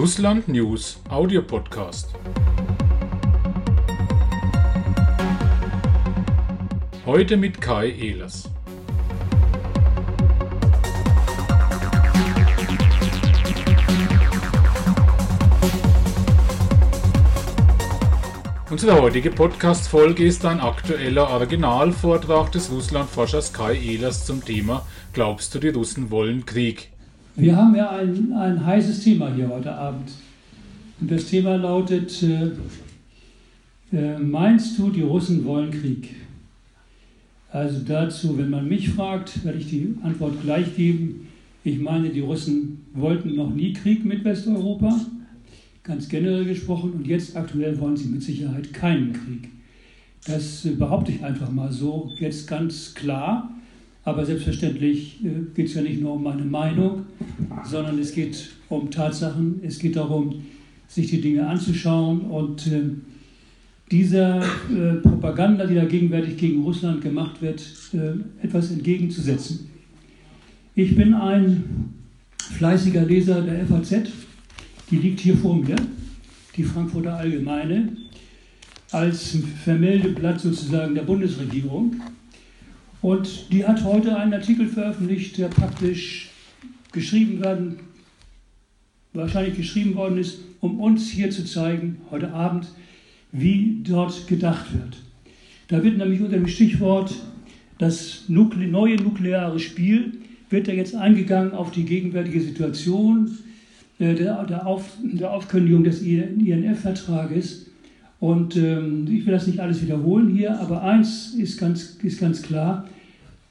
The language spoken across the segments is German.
Russland News Audio Podcast. Heute mit Kai Ehlers. Unsere heutige Podcast-Folge ist ein aktueller Originalvortrag des Russlandforschers Kai Ehlers zum Thema Glaubst du, die Russen wollen Krieg? Wir haben ja ein, ein heißes Thema hier heute Abend. Und das Thema lautet, äh, äh, meinst du, die Russen wollen Krieg? Also dazu, wenn man mich fragt, werde ich die Antwort gleich geben. Ich meine, die Russen wollten noch nie Krieg mit Westeuropa, ganz generell gesprochen, und jetzt aktuell wollen sie mit Sicherheit keinen Krieg. Das behaupte ich einfach mal so, jetzt ganz klar. Aber selbstverständlich äh, geht es ja nicht nur um meine Meinung, sondern es geht um Tatsachen, es geht darum, sich die Dinge anzuschauen und äh, dieser äh, Propaganda, die da gegenwärtig gegen Russland gemacht wird, etwas entgegenzusetzen. Ich bin ein fleißiger Leser der FAZ, die liegt hier vor mir, die Frankfurter Allgemeine, als Vermeldeblatt sozusagen der Bundesregierung. Und die hat heute einen Artikel veröffentlicht, der praktisch geschrieben werden, wahrscheinlich geschrieben worden ist, um uns hier zu zeigen, heute Abend, wie dort gedacht wird. Da wird nämlich unter dem Stichwort das Nukle neue nukleare Spiel, wird da jetzt eingegangen auf die gegenwärtige Situation äh, der, der, auf, der Aufkündigung des INF-Vertrages und ähm, ich will das nicht alles wiederholen hier, aber eins ist ganz, ist ganz klar,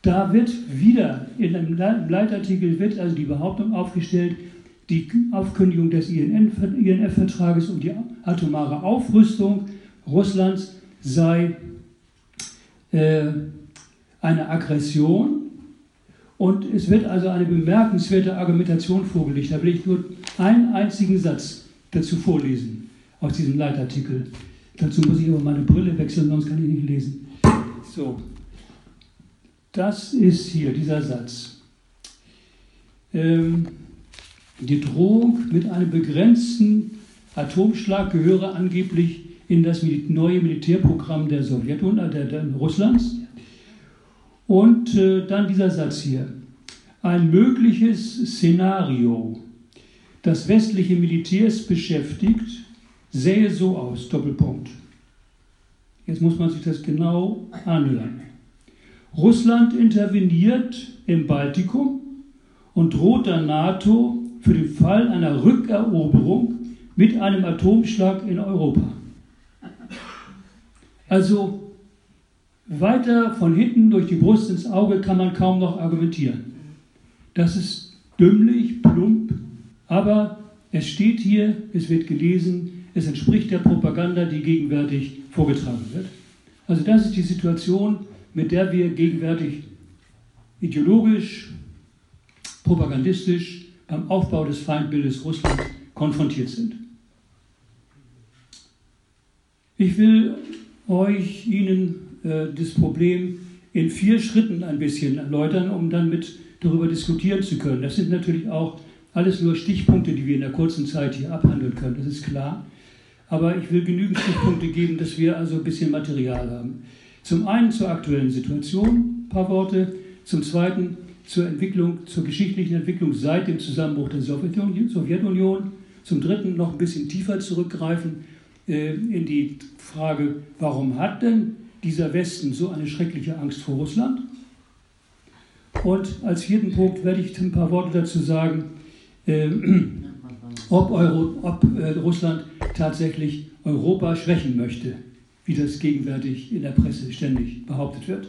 da wird wieder in einem Leitartikel wird also die Behauptung aufgestellt, die Aufkündigung des INF-Vertrages und die atomare Aufrüstung Russlands sei äh, eine Aggression und es wird also eine bemerkenswerte Argumentation vorgelegt. Da will ich nur einen einzigen Satz dazu vorlesen aus diesem Leitartikel. Dazu muss ich aber meine Brille wechseln, sonst kann ich nicht lesen. So, das ist hier dieser Satz. Ähm, die Drohung mit einem begrenzten Atomschlag gehöre angeblich in das neue Militärprogramm der Sowjetunion, der, der Russlands. Und äh, dann dieser Satz hier. Ein mögliches Szenario, das westliche Militärs beschäftigt, sähe so aus, Doppelpunkt. Jetzt muss man sich das genau anhören. Russland interveniert im Baltikum und droht der NATO für den Fall einer Rückeroberung mit einem Atomschlag in Europa. Also weiter von hinten durch die Brust ins Auge kann man kaum noch argumentieren. Das ist dümmlich, plump, aber es steht hier, es wird gelesen, es entspricht der Propaganda, die gegenwärtig vorgetragen wird. Also das ist die Situation, mit der wir gegenwärtig ideologisch, propagandistisch beim Aufbau des Feindbildes Russland konfrontiert sind. Ich will euch Ihnen äh, das Problem in vier Schritten ein bisschen erläutern, um dann mit darüber diskutieren zu können. Das sind natürlich auch alles nur Stichpunkte, die wir in der kurzen Zeit hier abhandeln können, das ist klar. Aber ich will genügend Stichpunkte geben, dass wir also ein bisschen Material haben. Zum einen zur aktuellen Situation, ein paar Worte. Zum zweiten zur Entwicklung, zur geschichtlichen Entwicklung seit dem Zusammenbruch der Sowjetunion. Zum dritten noch ein bisschen tiefer zurückgreifen äh, in die Frage, warum hat denn dieser Westen so eine schreckliche Angst vor Russland? Und als vierten Punkt werde ich ein paar Worte dazu sagen, äh, ob, Euro, ob äh, Russland tatsächlich Europa schwächen möchte, wie das gegenwärtig in der Presse ständig behauptet wird.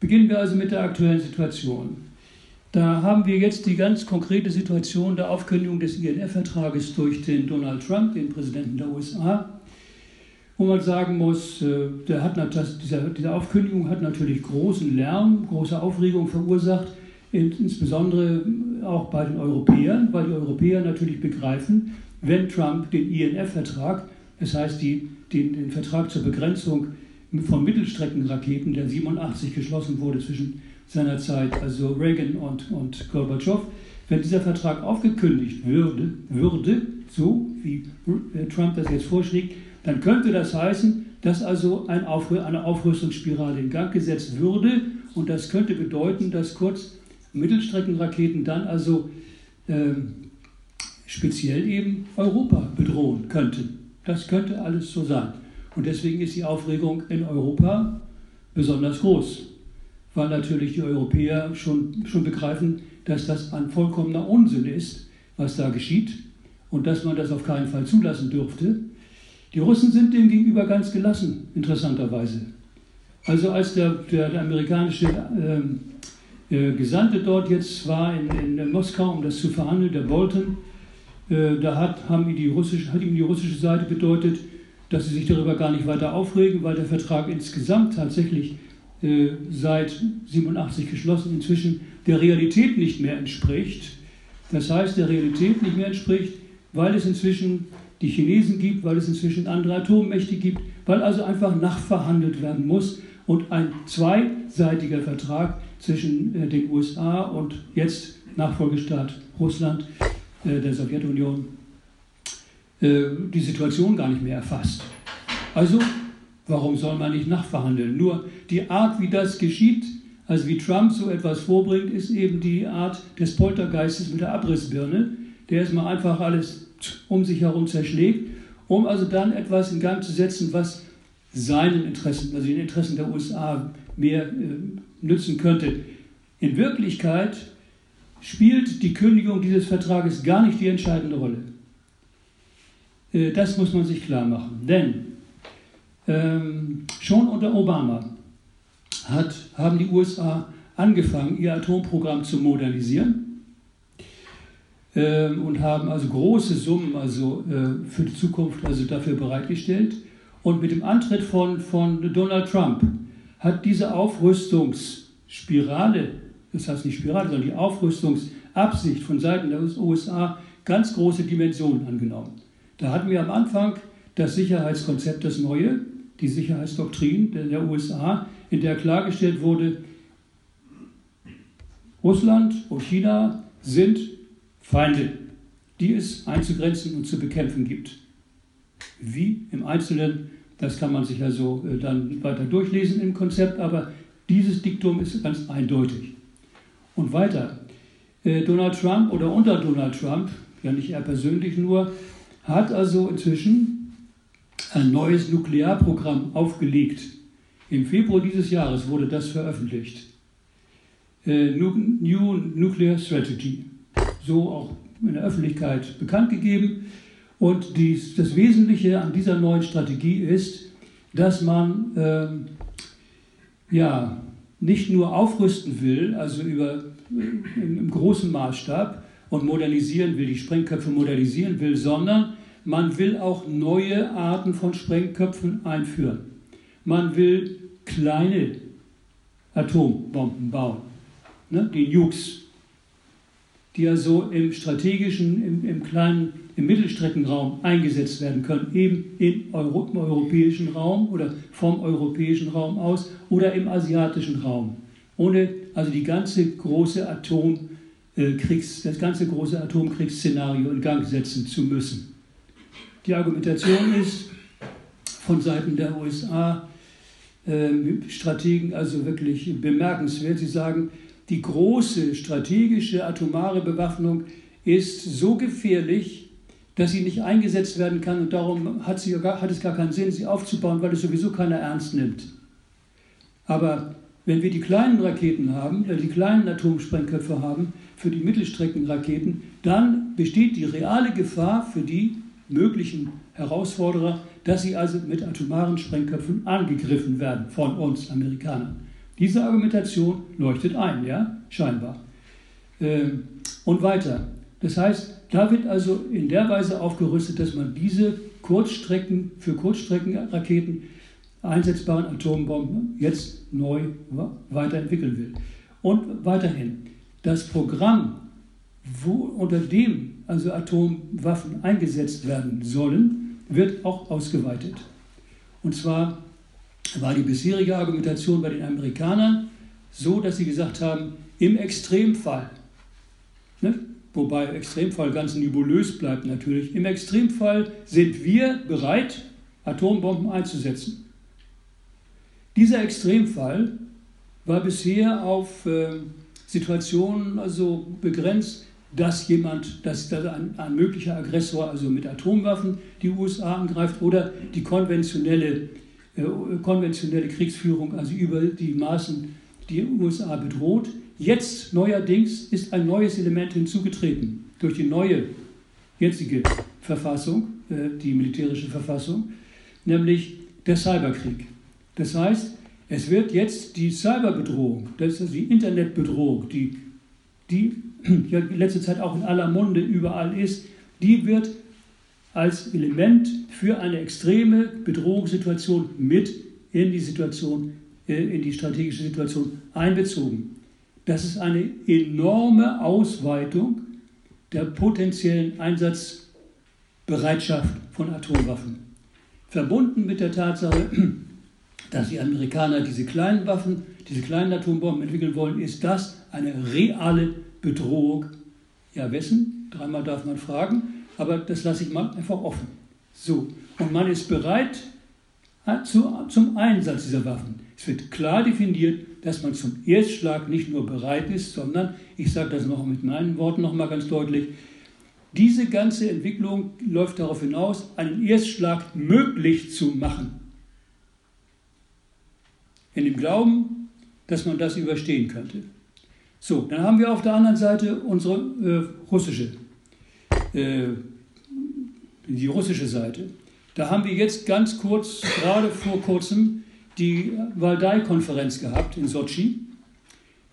Beginnen wir also mit der aktuellen Situation. Da haben wir jetzt die ganz konkrete Situation der Aufkündigung des INF-Vertrages durch den Donald Trump, den Präsidenten der USA, wo man sagen muss, äh, der hat, diese Aufkündigung hat natürlich großen Lärm, große Aufregung verursacht, insbesondere auch bei den Europäern, weil die Europäer natürlich begreifen, wenn Trump den INF-Vertrag, das heißt die, den, den Vertrag zur Begrenzung von Mittelstreckenraketen, der 87 geschlossen wurde zwischen seiner Zeit, also Reagan und, und Gorbatschow, wenn dieser Vertrag aufgekündigt würde, würde, so wie Trump das jetzt vorschlägt, dann könnte das heißen, dass also eine Aufrüstungsspirale in Gang gesetzt würde. Und das könnte bedeuten, dass kurz Mittelstreckenraketen dann also äh, speziell eben Europa bedrohen könnten. Das könnte alles so sein. Und deswegen ist die Aufregung in Europa besonders groß, weil natürlich die Europäer schon, schon begreifen, dass das ein vollkommener Unsinn ist, was da geschieht und dass man das auf keinen Fall zulassen dürfte. Die Russen sind dem gegenüber ganz gelassen, interessanterweise. Also als der, der, der amerikanische äh, äh, Gesandte dort jetzt war in, in, Moskau, um das zu verhandeln, der Bolton, äh, da hat, haben die russische, hat ihm die russische Seite bedeutet, dass sie sich darüber gar nicht weiter aufregen, weil der Vertrag insgesamt tatsächlich äh, seit 87 geschlossen inzwischen der Realität nicht mehr entspricht. Das heißt, der Realität nicht mehr entspricht, weil es inzwischen die Chinesen gibt, weil es inzwischen andere Atommächte gibt, weil also einfach nachverhandelt werden muss und ein zweiseitiger Vertrag zwischen äh, den USA und jetzt Nachfolgestaat Russland, äh, der Sowjetunion, äh, die Situation gar nicht mehr erfasst. Also, warum soll man nicht nachverhandeln? Nur die Art, wie das geschieht, also wie Trump so etwas vorbringt, ist eben die Art des Poltergeistes mit der Abrissbirne, der erstmal einfach alles um sich herum zerschlägt, um also dann etwas in Gang zu setzen, was seinen Interessen, also den Interessen der USA mehr äh, nützen könnte. In Wirklichkeit spielt die Kündigung dieses Vertrages gar nicht die entscheidende Rolle. Äh, das muss man sich klar machen. Denn ähm, schon unter Obama hat, haben die USA angefangen, ihr Atomprogramm zu modernisieren ähm, und haben also große Summen also, äh, für die Zukunft also dafür bereitgestellt. Und mit dem Antritt von, von Donald Trump hat diese Aufrüstungsspirale, das heißt nicht Spirale, sondern die Aufrüstungsabsicht von Seiten der USA ganz große Dimensionen angenommen. Da hatten wir am Anfang das Sicherheitskonzept, das neue, die Sicherheitsdoktrin der USA, in der klargestellt wurde, Russland und China sind Feinde, die es einzugrenzen und zu bekämpfen gibt. Wie im Einzelnen, das kann man sich also äh, dann weiter durchlesen im Konzept, aber dieses Diktum ist ganz eindeutig. Und weiter, äh, Donald Trump oder unter Donald Trump, ja nicht er persönlich nur, hat also inzwischen ein neues Nuklearprogramm aufgelegt. Im Februar dieses Jahres wurde das veröffentlicht. Äh, New Nuclear Strategy so auch in der Öffentlichkeit bekannt gegeben. Und dies, das Wesentliche an dieser neuen Strategie ist, dass man äh, ja, nicht nur aufrüsten will, also über, äh, im, im großen Maßstab und modernisieren will, die Sprengköpfe modernisieren will, sondern man will auch neue Arten von Sprengköpfen einführen. Man will kleine Atombomben bauen, ne, die Nukes die ja so im strategischen, im, im kleinen, im Mittelstreckenraum eingesetzt werden können, eben im, Euro, im europäischen Raum oder vom europäischen Raum aus oder im asiatischen Raum, ohne also die ganze große Atomkriegs, das ganze große Atomkriegsszenario in Gang setzen zu müssen. Die Argumentation ist von Seiten der USA äh, Strategen also wirklich bemerkenswert. Sie sagen, die große strategische atomare Bewaffnung ist so gefährlich, dass sie nicht eingesetzt werden kann und darum hat, sie, hat es gar keinen Sinn, sie aufzubauen, weil es sowieso keiner ernst nimmt. Aber wenn wir die kleinen Raketen haben, äh, die kleinen Atomsprengköpfe haben, für die Mittelstreckenraketen, dann besteht die reale Gefahr für die möglichen Herausforderer, dass sie also mit atomaren Sprengköpfen angegriffen werden von uns Amerikanern. Diese Argumentation leuchtet ein, ja, scheinbar. Ähm, und weiter. Das heißt, da wird also in der Weise aufgerüstet, dass man diese Kurzstrecken für Kurzstreckenraketen einsetzbaren Atombomben jetzt neu weiterentwickeln will. Und weiterhin, das Programm, wo, unter dem also Atomwaffen eingesetzt werden sollen, wird auch ausgeweitet. Und zwar war die bisherige Argumentation bei den Amerikanern, so, dass sie gesagt haben, im Extremfall, ne, wobei Extremfall ganz nebulös bleibt natürlich, im Extremfall sind wir bereit, Atombomben einzusetzen. Dieser Extremfall war bisher auf äh, Situationen also begrenzt, dass jemand, dass, ein, ein, möglicher Aggressor also mit Atomwaffen die USA angreift oder die konventionelle, äh, konventionelle Kriegsführung, also über die Maßen die USA bedroht. Jetzt neuerdings ist ein neues Element hinzugetreten durch die neue jetzige Verfassung, äh, die militärische Verfassung, nämlich der Cyberkrieg. Das heißt, es wird jetzt die Cyberbedrohung, das ist die Internetbedrohung, die, die ja letzte Zeit auch in aller Munde überall ist, die wird als Element für eine extreme Bedrohungssituation mit in die Situation, äh, in die strategische Situation einbezogen. Das ist eine enorme Ausweitung der potenziellen Einsatzbereitschaft von Atomwaffen. Verbunden mit der Tatsache, dass die Amerikaner diese kleinen Waffen, diese kleinen Atombomben entwickeln wollen, ist das eine reale Bedrohung. Ja, wessen? Dreimal darf man fragen, aber das lasse ich mal einfach offen. So, und man ist bereit äh, zu, zum Einsatz dieser Waffen. Es wird klar definiert, dass man zum Erstschlag nicht nur bereit ist, sondern, ich sage das noch mit meinen Worten noch mal ganz deutlich, diese ganze Entwicklung läuft darauf hinaus, einen Erstschlag möglich zu machen in dem Glauben, dass man das überstehen könnte. So, dann haben wir auf der anderen Seite unsere äh, russische, äh, die russische Seite. Da haben wir jetzt ganz kurz, gerade vor kurzem, die Waldai-Konferenz gehabt in Sochi,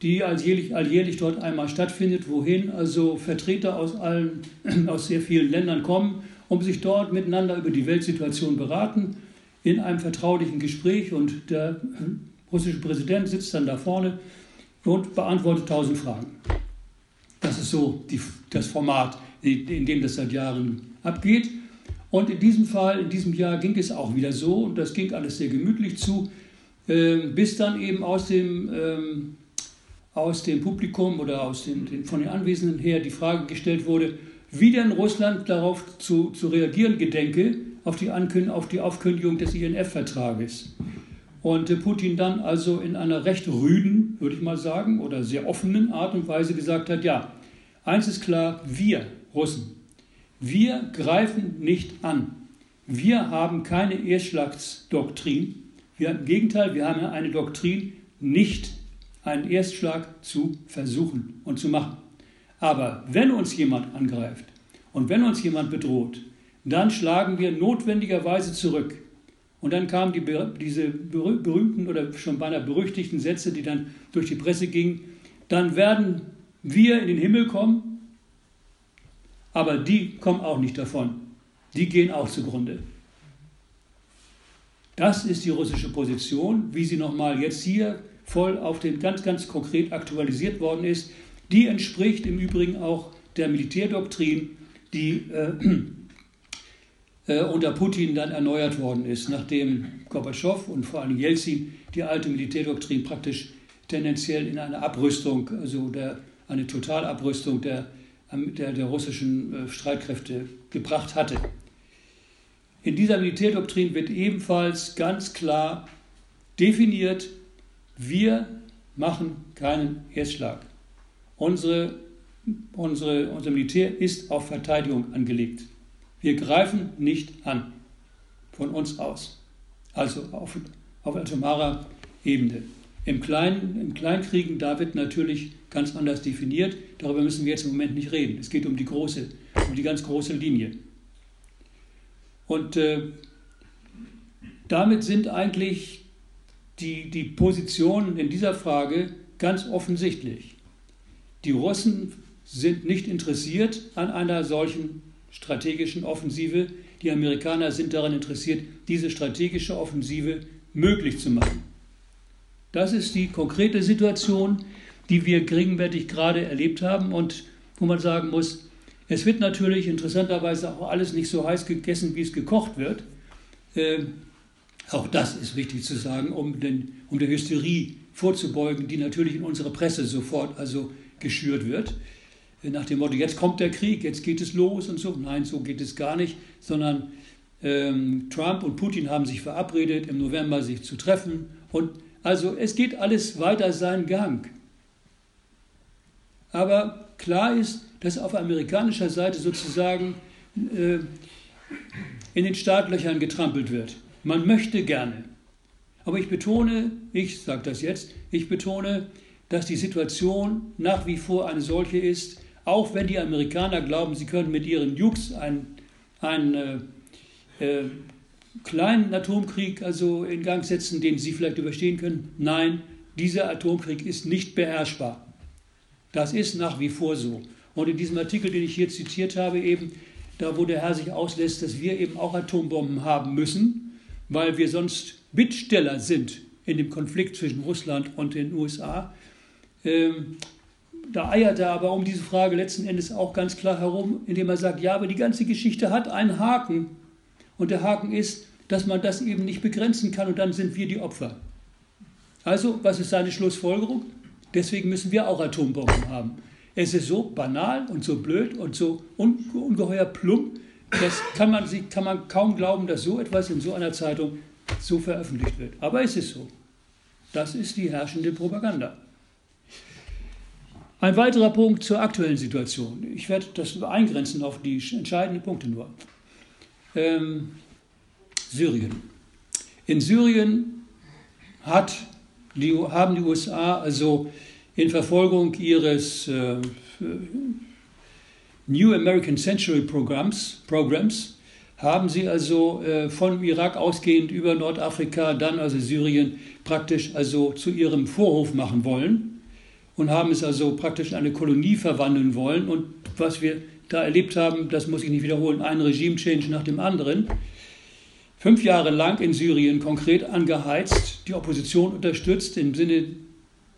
die alljährlich, alljährlich dort einmal stattfindet, wohin also Vertreter aus, allen, aus sehr vielen Ländern kommen, um sich dort miteinander über die Weltsituation beraten in einem vertraulichen Gespräch und der russische Präsident sitzt dann da vorne und beantwortet tausend Fragen. Das ist so die, das Format, in dem das seit Jahren abgeht. Und in diesem Fall, in diesem Jahr ging es auch wieder so und das ging alles sehr gemütlich zu, äh, bis dann eben aus dem, ähm, aus dem Publikum oder aus den, von den Anwesenden her die Frage gestellt wurde, wie denn Russland darauf zu, zu reagieren gedenke, auf die, Ankün auf die Aufkündigung des INF-Vertrages. Und Putin dann also in einer recht rüden, würde ich mal sagen, oder sehr offenen Art und Weise gesagt hat, ja, eins ist klar, wir Russen, wir greifen nicht an. Wir haben keine Erstschlagsdoktrin. Wir, Im Gegenteil, wir haben eine Doktrin, nicht einen Erstschlag zu versuchen und zu machen. Aber wenn uns jemand angreift und wenn uns jemand bedroht, dann schlagen wir notwendigerweise zurück. Und dann kamen die, diese berühmten oder schon beinahe berüchtigten Sätze, die dann durch die Presse gingen. Dann werden wir in den Himmel kommen, aber die kommen auch nicht davon. Die gehen auch zugrunde. Das ist die russische Position, wie sie nochmal jetzt hier voll auf den ganz, ganz konkret aktualisiert worden ist. Die entspricht im Übrigen auch der Militärdoktrin, die äh, äh, unter Putin dann erneuert worden ist, nachdem Gorbatschow und vor allem Jelzin die alte Militärdoktrin praktisch tendenziell in eine Abrüstung, also der, eine Totalabrüstung der, der, der russischen äh, Streitkräfte gebracht hatte. In dieser Militärdoktrin wird ebenfalls ganz klar definiert, wir machen keinen Erstschlag. Unsere, unsere, unser Militär ist auf Verteidigung angelegt. Wir greifen nicht an von uns aus. Also auf, auf atomarer Ebene. Im, Kleinen, Im Kleinkriegen, da wird natürlich ganz anders definiert. Darüber müssen wir jetzt im Moment nicht reden. Es geht um die große, um die ganz große Linie. Und äh, damit sind eigentlich die, die Positionen in dieser Frage ganz offensichtlich. Die Russen sind nicht interessiert an einer solchen strategischen Offensive. Die Amerikaner sind daran interessiert, diese strategische Offensive möglich zu machen. Das ist die konkrete Situation, die wir gegenwärtig gerade erlebt haben und wo man sagen muss, es wird natürlich interessanterweise auch alles nicht so heiß gegessen, wie es gekocht wird. Äh, auch das ist wichtig zu sagen, um, den, um der Hysterie vorzubeugen, die natürlich in unserer Presse sofort also geschürt wird. Nach dem Motto, jetzt kommt der Krieg, jetzt geht es los und so. Nein, so geht es gar nicht, sondern ähm, Trump und Putin haben sich verabredet, im November sich zu treffen. Und also es geht alles weiter seinen Gang. Aber klar ist, dass auf amerikanischer Seite sozusagen äh, in den Startlöchern getrampelt wird. Man möchte gerne. Aber ich betone, ich sage das jetzt, ich betone, dass die Situation nach wie vor eine solche ist, auch wenn die Amerikaner glauben, sie können mit ihren Nukes einen, einen äh, äh, kleinen Atomkrieg also in Gang setzen, den sie vielleicht überstehen können. Nein, dieser Atomkrieg ist nicht beherrschbar. Das ist nach wie vor so. Und in diesem Artikel, den ich hier zitiert habe, eben, da wo der Herr sich auslässt, dass wir eben auch Atombomben haben müssen, weil wir sonst Bittsteller sind in dem Konflikt zwischen Russland und den USA. Ähm, da eiert er aber um diese Frage letzten Endes auch ganz klar herum, indem er sagt, ja, aber die ganze Geschichte hat einen Haken. Und der Haken ist, dass man das eben nicht begrenzen kann und dann sind wir die Opfer. Also, was ist seine Schlussfolgerung? Deswegen müssen wir auch Atombomben haben. Es ist so banal und so blöd und so ungeheuer plump, das kann man, kann man kaum glauben, dass so etwas in so einer Zeitung so veröffentlicht wird. Aber es ist so. Das ist die herrschende Propaganda. Ein weiterer Punkt zur aktuellen Situation. Ich werde das eingrenzen auf die entscheidenden Punkte nur. Ähm, Syrien. In Syrien hat die, haben die USA also in Verfolgung ihres äh, New American Century Programs, Programs haben sie also äh, von Irak ausgehend über Nordafrika, dann also Syrien praktisch also zu ihrem Vorhof machen wollen und haben es also praktisch in eine Kolonie verwandeln wollen. Und was wir da erlebt haben, das muss ich nicht wiederholen, ein Regime-Change nach dem anderen. Fünf Jahre lang in Syrien konkret angeheizt, die Opposition unterstützt im Sinne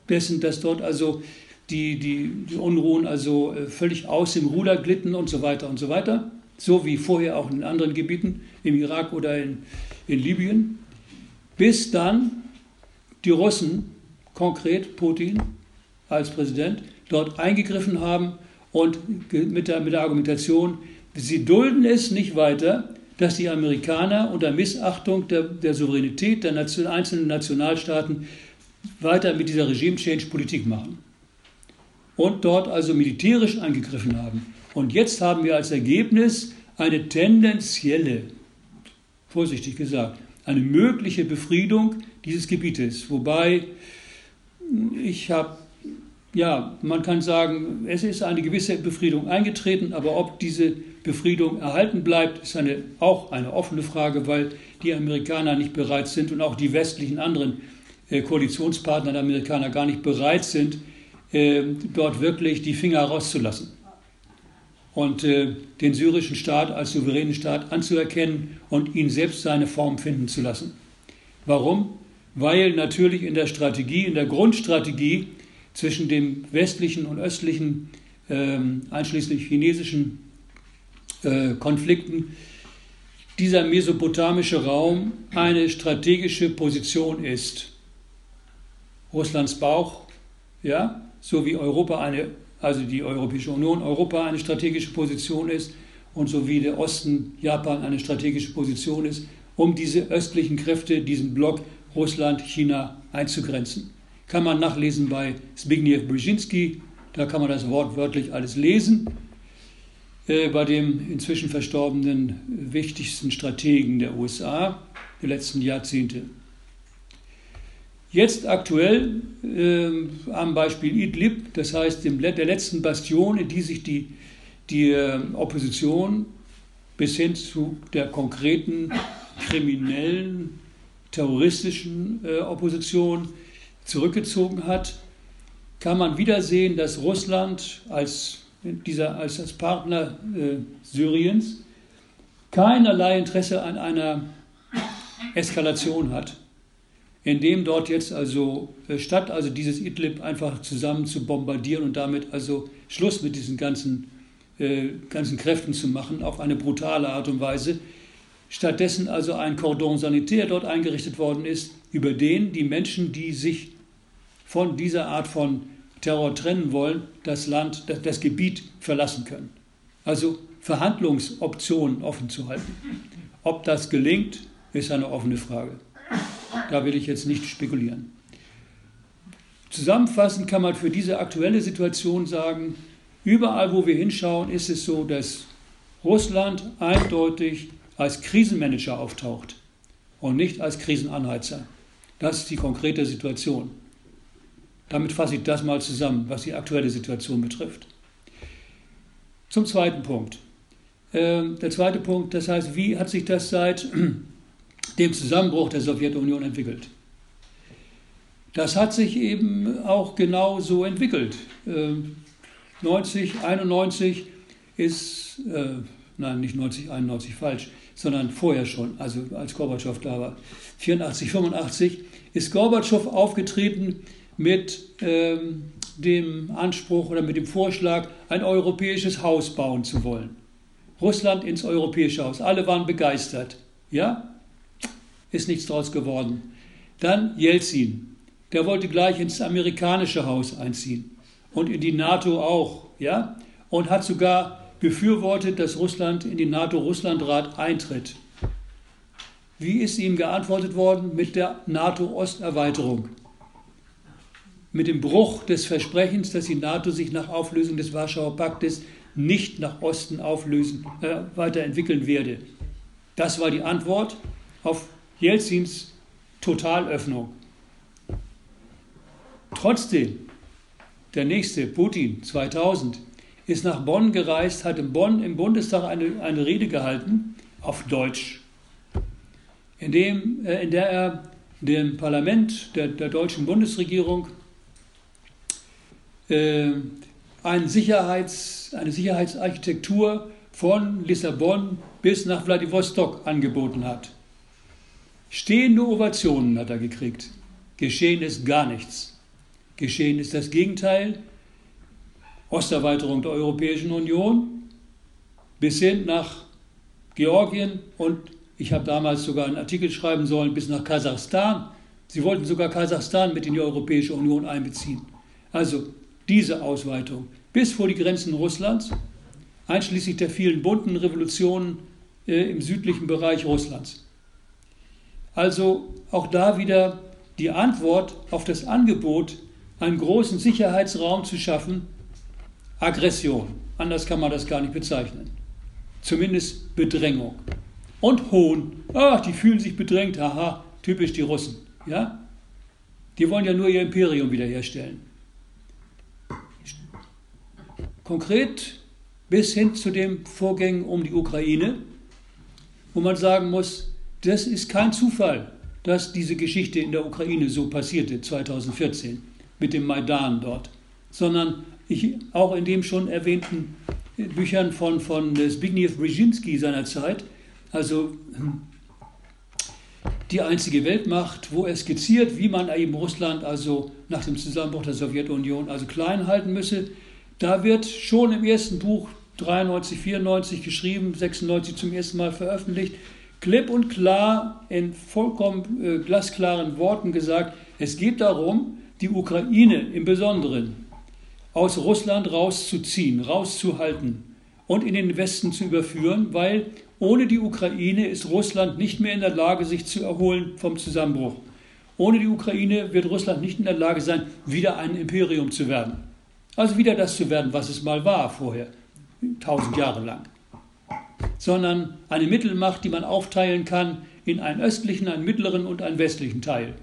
dessen, dass dort also die, die, die Unruhen also äh, völlig aus dem Ruder glitten und so weiter und so weiter. So wie vorher auch in anderen Gebieten, im Irak oder in, in Libyen. Bis dann die Russen, konkret Putin als Präsident, dort eingegriffen haben und mit der, mit der Argumentation, sie dulden es nicht weiter, dass die Amerikaner unter Missachtung der, der Souveränität der Nation, einzelnen Nationalstaaten weiter mit dieser Regime-Change-Politik machen. Und dort also militärisch angegriffen haben. Und jetzt haben wir als Ergebnis eine tendenzielle, vorsichtig gesagt, eine mögliche Befriedung dieses Gebietes. Wobei ich habe ja, man kann sagen, es ist eine gewisse Befriedung eingetreten, aber ob diese Befriedung erhalten bleibt, ist eine, auch eine offene Frage, weil die Amerikaner nicht bereit sind und auch die westlichen anderen äh, Koalitionspartner der Amerikaner gar nicht bereit sind, äh, dort wirklich die Finger rauszulassen und äh, den syrischen Staat als souveränen Staat anzuerkennen und ihn selbst seine Form finden zu lassen. Warum? Weil natürlich in der Strategie, in der Grundstrategie zwischen dem westlichen und östlichen, ähm, einschließlich chinesischen äh, Konflikten, dieser mesopotamische Raum eine strategische Position ist. Russlands Bauch, ja, so wie Europa eine, also die Europäische Union, Europa eine strategische Position ist und so wie der Osten, Japan eine strategische Position ist, um diese östlichen Kräfte, diesen Block Russland, China einzugrenzen kann man nachlesen bei Zbigniew Brzezinski, da kann man das wortwörtlich alles lesen, äh, bei dem inzwischen verstorbenen wichtigsten Strategen der USA der letzten Jahrzehnte. Jetzt aktuell äh, am Beispiel Idlib, das heißt dem, der letzten Bastion, in die sich die, die äh, Opposition bis hin zu der konkreten kriminellen, terroristischen äh, Opposition zurückgezogen hat, kann man wieder sehen, dass Russland als, dieser, als, als Partner äh, Syriens keinerlei Interesse an einer Eskalation hat, indem dort jetzt also äh, statt also dieses Idlib einfach zusammen zu bombardieren und damit also Schluss mit diesen ganzen, äh, ganzen Kräften zu machen, auf eine brutale Art und Weise, stattdessen also ein Cordon sanitär dort eingerichtet worden ist, über den die Menschen, die sich von dieser Art von Terror trennen wollen, das Land, das Gebiet verlassen können. Also Verhandlungsoptionen offen zu halten. Ob das gelingt, ist eine offene Frage. Da will ich jetzt nicht spekulieren. Zusammenfassend kann man für diese aktuelle Situation sagen, überall wo wir hinschauen, ist es so, dass Russland eindeutig als Krisenmanager auftaucht und nicht als Krisenanheizer. Das ist die konkrete Situation. Damit fasse ich das mal zusammen, was die aktuelle Situation betrifft. Zum zweiten Punkt. Ähm, der zweite Punkt, das heißt, wie hat sich das seit dem Zusammenbruch der Sowjetunion entwickelt? Das hat sich eben auch genau so entwickelt. 90, ähm, 91 ist, äh, nein, nicht 90, 91 falsch, sondern vorher schon, also als Gorbatschow da war, 84, 85, ist Gorbatschow aufgetreten mit ähm, dem Anspruch oder mit dem Vorschlag, ein europäisches Haus bauen zu wollen. Russland ins europäische Haus. Alle waren begeistert. Ja? Ist nichts draus geworden. Dann Jelzin. Der wollte gleich ins amerikanische Haus einziehen. Und in die NATO auch. Ja? Und hat sogar befürwortet, dass Russland in den NATO-Russland-Rat eintritt. Wie ist ihm geantwortet worden? Mit der NATO-Osterweiterung. Mit dem Bruch des Versprechens, dass die NATO sich nach Auflösung des Warschauer Paktes nicht nach Osten auflösen, äh, weiterentwickeln werde. Das war die Antwort auf Jelzins Totalöffnung. Trotzdem, der nächste, Putin 2000, ist nach Bonn gereist, hat in Bonn im Bundestag eine, eine Rede gehalten, auf Deutsch, in, dem, äh, in der er dem Parlament der, der deutschen Bundesregierung ein Sicherheits, eine Sicherheitsarchitektur von Lissabon bis nach Vladivostok angeboten hat. Stehende Ovationen hat er gekriegt. Geschehen ist gar nichts. Geschehen ist das Gegenteil. Osterweiterung der Europäischen Union bis hin nach Georgien und ich habe damals sogar einen Artikel schreiben sollen bis nach Kasachstan. Sie wollten sogar Kasachstan mit in die Europäische Union einbeziehen. Also diese Ausweitung bis vor die Grenzen Russlands, einschließlich der vielen bunten Revolutionen äh, im südlichen Bereich Russlands. Also auch da wieder die Antwort auf das Angebot, einen großen Sicherheitsraum zu schaffen, Aggression. Anders kann man das gar nicht bezeichnen. Zumindest Bedrängung. Und Hohn. Ach, die fühlen sich bedrängt. Haha, typisch die Russen. Ja? Die wollen ja nur ihr Imperium wiederherstellen. Konkret bis hin zu den Vorgängen um die Ukraine, wo man sagen muss, das ist kein Zufall, dass diese Geschichte in der Ukraine so passierte 2014 mit dem Maidan dort, sondern ich, auch in den schon erwähnten Büchern von, von Zbigniew Brzezinski seinerzeit, also die einzige Weltmacht, wo er skizziert, wie man eben Russland also nach dem Zusammenbruch der Sowjetunion also klein halten müsse, da wird schon im ersten Buch 93, 94 geschrieben, 96 zum ersten Mal veröffentlicht, klipp und klar in vollkommen äh, glasklaren Worten gesagt, es geht darum, die Ukraine im Besonderen aus Russland rauszuziehen, rauszuhalten und in den Westen zu überführen, weil ohne die Ukraine ist Russland nicht mehr in der Lage, sich zu erholen vom Zusammenbruch. Ohne die Ukraine wird Russland nicht in der Lage sein, wieder ein Imperium zu werden. Also wieder das zu werden, was es mal war vorher, tausend Jahre lang. Sondern eine Mittelmacht, die man aufteilen kann in einen östlichen, einen mittleren und einen westlichen Teil.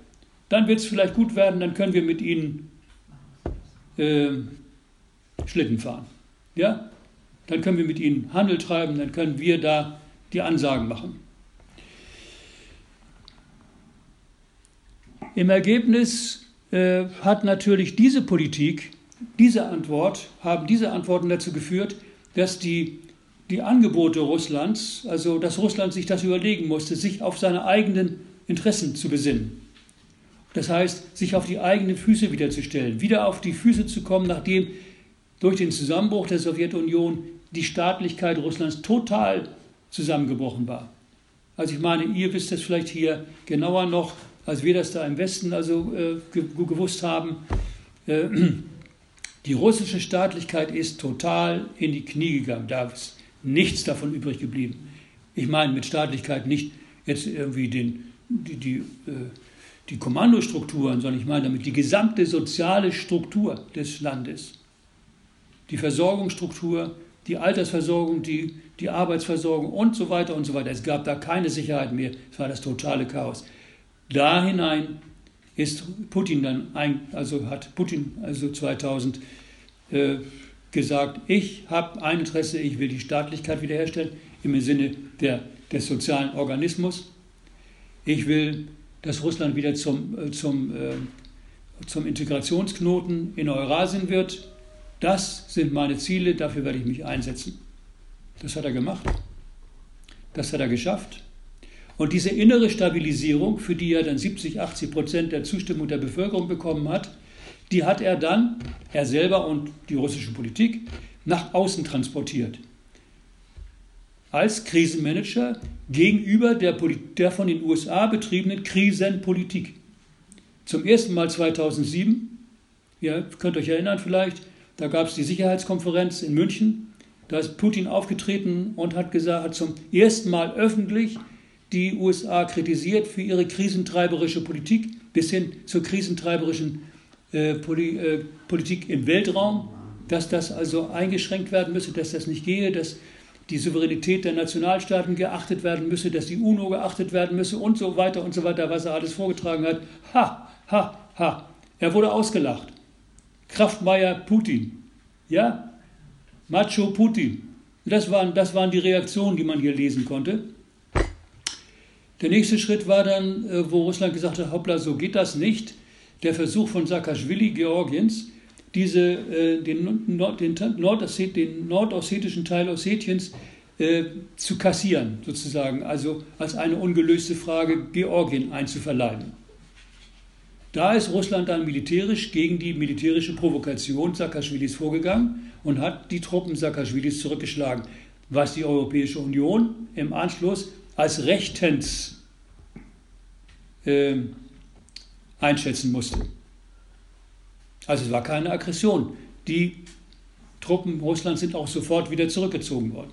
Dann wird es vielleicht gut werden, dann können wir mit ihnen äh, Schlitten fahren. Ja? Dann können wir mit ihnen Handel treiben, dann können wir da die Ansagen machen. Im Ergebnis äh, hat natürlich diese Politik diese Antwort, haben diese Antworten dazu geführt, dass die, die Angebote Russlands, also dass Russland sich das überlegen musste, sich auf seine eigenen Interessen zu besinnen. Das heißt, sich auf die eigenen Füße wiederzustellen, wieder auf die Füße zu kommen, nachdem durch den Zusammenbruch der Sowjetunion die Staatlichkeit Russlands total zusammengebrochen war. Also ich meine, ihr wisst es vielleicht hier genauer noch, als wir das da im Westen also äh, gewusst haben. Äh, die russische Staatlichkeit ist total in die Knie gegangen. Da ist nichts davon übrig geblieben. Ich meine mit Staatlichkeit nicht jetzt irgendwie den, die, die, äh, die Kommandostrukturen, sondern ich meine damit die gesamte soziale Struktur des Landes. Die Versorgungsstruktur, die Altersversorgung, die, die Arbeitsversorgung und so weiter und so weiter. Es gab da keine Sicherheit mehr. Es war das totale Chaos. Da hinein ist Putin dann, ein, also hat Putin also 2000 äh, gesagt, ich habe ein Interesse, ich will die Staatlichkeit wiederherstellen im Sinne der, des sozialen Organismus. Ich will, dass Russland wieder zum, äh, zum, äh, zum Integrationsknoten in Eurasien wird. Das sind meine Ziele, dafür werde ich mich einsetzen. Das hat er gemacht. Das hat er geschafft. Und diese innere Stabilisierung, für die er dann 70, 80 Prozent der Zustimmung der Bevölkerung bekommen hat, die hat er dann, er selber und die russische Politik, nach außen transportiert. Als Krisenmanager gegenüber der, der von den USA betriebenen Krisenpolitik. Zum ersten Mal 2007, ihr könnt euch erinnern vielleicht, da gab es die Sicherheitskonferenz in München. Da ist Putin aufgetreten und hat gesagt, hat zum ersten Mal öffentlich die USA kritisiert für ihre krisentreiberische Politik bis hin zur krisentreiberischen äh, Poli äh, Politik im Weltraum, dass das also eingeschränkt werden müsse, dass das nicht gehe, dass die Souveränität der Nationalstaaten geachtet werden müsse, dass die UNO geachtet werden müsse und so weiter und so weiter, was er alles vorgetragen hat. Ha, ha, ha. Er wurde ausgelacht. Kraftmeier Putin. Ja? Macho Putin. Das waren, das waren die Reaktionen, die man hier lesen konnte. Der nächste Schritt war dann, äh, wo Russland gesagt hat, hoppla, so geht das nicht, der Versuch von Saakashvili, Georgiens, diese, äh, den, den, Nordosset, den nordossetischen Teil Ossetiens äh, zu kassieren, sozusagen, also als eine ungelöste Frage Georgien einzuverleiben. Da ist Russland dann militärisch gegen die militärische Provokation Saakashvilis vorgegangen und hat die Truppen Saakashvilis zurückgeschlagen, was die Europäische Union im Anschluss als rechtens äh, einschätzen musste. Also es war keine Aggression. Die Truppen Russlands sind auch sofort wieder zurückgezogen worden.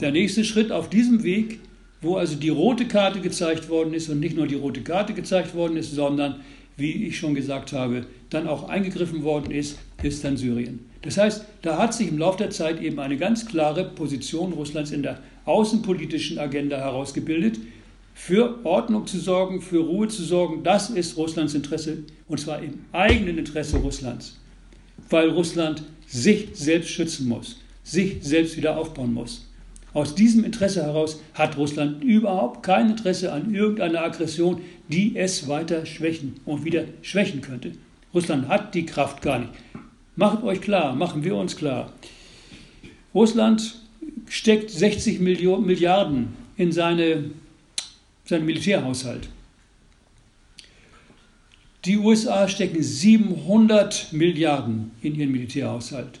Der nächste Schritt auf diesem Weg, wo also die rote Karte gezeigt worden ist und nicht nur die rote Karte gezeigt worden ist, sondern, wie ich schon gesagt habe, dann auch eingegriffen worden ist, ist dann Syrien. Das heißt, da hat sich im Laufe der Zeit eben eine ganz klare Position Russlands in der außenpolitischen Agenda herausgebildet, für Ordnung zu sorgen, für Ruhe zu sorgen, das ist Russlands Interesse und zwar im eigenen Interesse Russlands, weil Russland sich selbst schützen muss, sich selbst wieder aufbauen muss. Aus diesem Interesse heraus hat Russland überhaupt kein Interesse an irgendeiner Aggression, die es weiter schwächen und wieder schwächen könnte. Russland hat die Kraft gar nicht. Macht euch klar, machen wir uns klar. Russland steckt 60 Milliarden in seine seinen Militärhaushalt. Die USA stecken 700 Milliarden in ihren Militärhaushalt.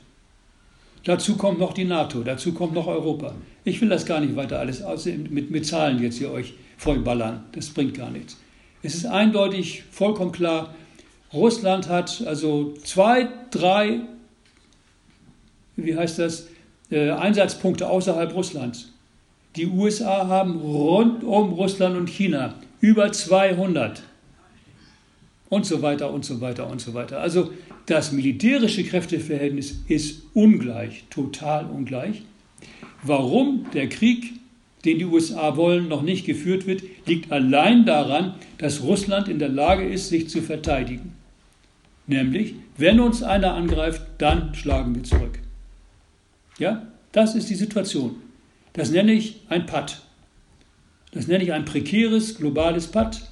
Dazu kommt noch die NATO, dazu kommt noch Europa. Ich will das gar nicht weiter alles mit, mit Zahlen jetzt hier euch vollballern. Das bringt gar nichts. Es ist eindeutig, vollkommen klar, Russland hat also zwei, drei, wie heißt das, äh, Einsatzpunkte außerhalb Russlands. Die USA haben rund um Russland und China über 200 und so weiter und so weiter und so weiter. Also das militärische Kräfteverhältnis ist ungleich, total ungleich. Warum der Krieg, den die USA wollen, noch nicht geführt wird, liegt allein daran, dass Russland in der Lage ist, sich zu verteidigen. Nämlich, wenn uns einer angreift, dann schlagen wir zurück. Ja, das ist die Situation. Das nenne ich ein Patt. Das nenne ich ein prekäres globales Patt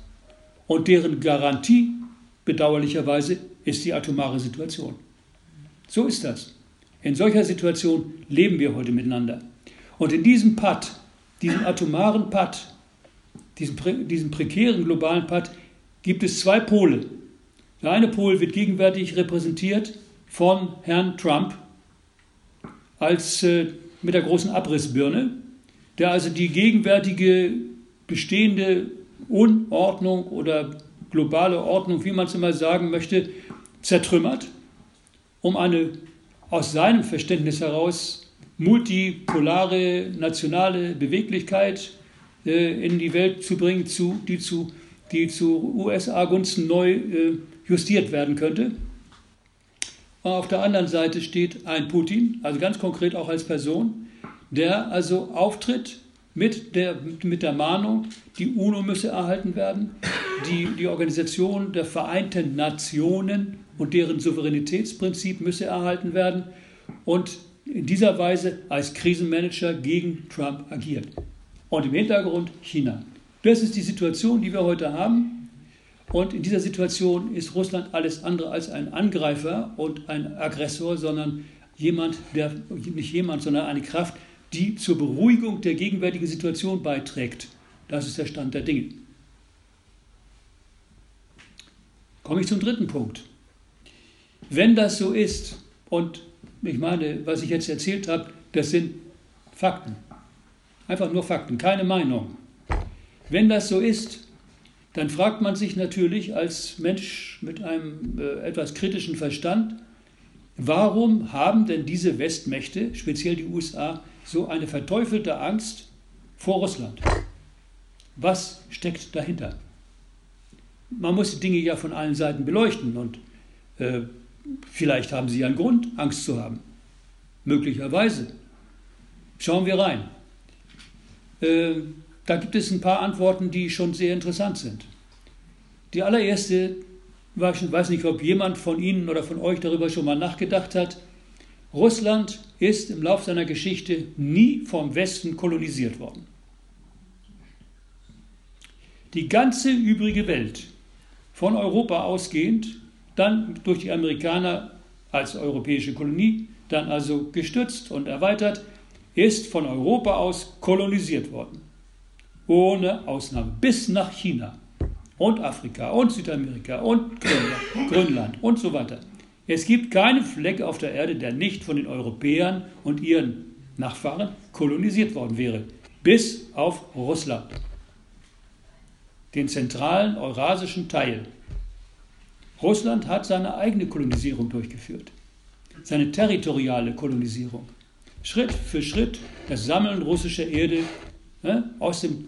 und deren Garantie bedauerlicherweise ist die atomare Situation. So ist das. In solcher Situation leben wir heute miteinander. Und in diesem Patt, diesem atomaren Patt, diesem, diesem prekären globalen Patt, gibt es zwei Pole. Der eine Pol wird gegenwärtig repräsentiert von Herrn Trump als äh, mit der großen Abrissbirne, der also die gegenwärtige bestehende Unordnung oder globale Ordnung, wie man es immer sagen möchte, zertrümmert, um eine aus seinem Verständnis heraus multipolare nationale Beweglichkeit äh, in die Welt zu bringen, zu, die zu, die zu USA-Gunsten neu äh, justiert werden könnte. Auf der anderen Seite steht ein Putin, also ganz konkret auch als Person, der also auftritt mit der, mit der Mahnung, die UNO müsse erhalten werden, die, die Organisation der Vereinten Nationen und deren Souveränitätsprinzip müsse erhalten werden und in dieser Weise als Krisenmanager gegen Trump agiert. Und im Hintergrund China. Das ist die Situation, die wir heute haben. Und in dieser Situation ist Russland alles andere als ein Angreifer und ein Aggressor, sondern jemand, der nicht jemand, sondern eine Kraft, die zur Beruhigung der gegenwärtigen Situation beiträgt. Das ist der Stand der Dinge. Komme ich zum dritten Punkt. Wenn das so ist, und ich meine, was ich jetzt erzählt habe, das sind Fakten. Einfach nur Fakten, keine Meinung. Wenn das so ist, dann fragt man sich natürlich als Mensch mit einem äh, etwas kritischen Verstand, warum haben denn diese Westmächte, speziell die USA, so eine verteufelte Angst vor Russland? Was steckt dahinter? Man muss die Dinge ja von allen Seiten beleuchten und äh, vielleicht haben sie einen Grund, Angst zu haben. Möglicherweise. Schauen wir rein. Äh, da gibt es ein paar Antworten, die schon sehr interessant sind. Die allererste, ich weiß nicht, ob jemand von Ihnen oder von euch darüber schon mal nachgedacht hat. Russland ist im Laufe seiner Geschichte nie vom Westen kolonisiert worden. Die ganze übrige Welt, von Europa ausgehend, dann durch die Amerikaner als europäische Kolonie, dann also gestützt und erweitert, ist von Europa aus kolonisiert worden. Ohne Ausnahme. Bis nach China und Afrika und Südamerika und Grönland, Grönland und so weiter. Es gibt keinen Fleck auf der Erde, der nicht von den Europäern und ihren Nachfahren kolonisiert worden wäre. Bis auf Russland. Den zentralen eurasischen Teil. Russland hat seine eigene Kolonisierung durchgeführt. Seine territoriale Kolonisierung. Schritt für Schritt das Sammeln russischer Erde ne, aus dem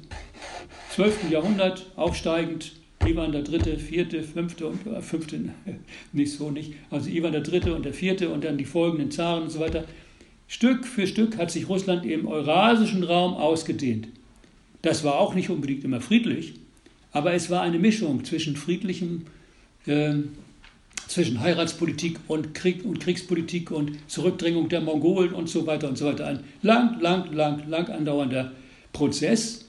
12. Jahrhundert aufsteigend. Ivan der Dritte, Vierte, Fünfte und äh, Fünfte, nicht so nicht. Also Ivan der Dritte und der Vierte und dann die folgenden Zaren und so weiter. Stück für Stück hat sich Russland im eurasischen Raum ausgedehnt. Das war auch nicht unbedingt immer friedlich, aber es war eine Mischung zwischen friedlichem äh, zwischen Heiratspolitik und Krieg und Kriegspolitik und Zurückdrängung der Mongolen und so weiter und so weiter. Ein lang, lang, lang, lang andauernder Prozess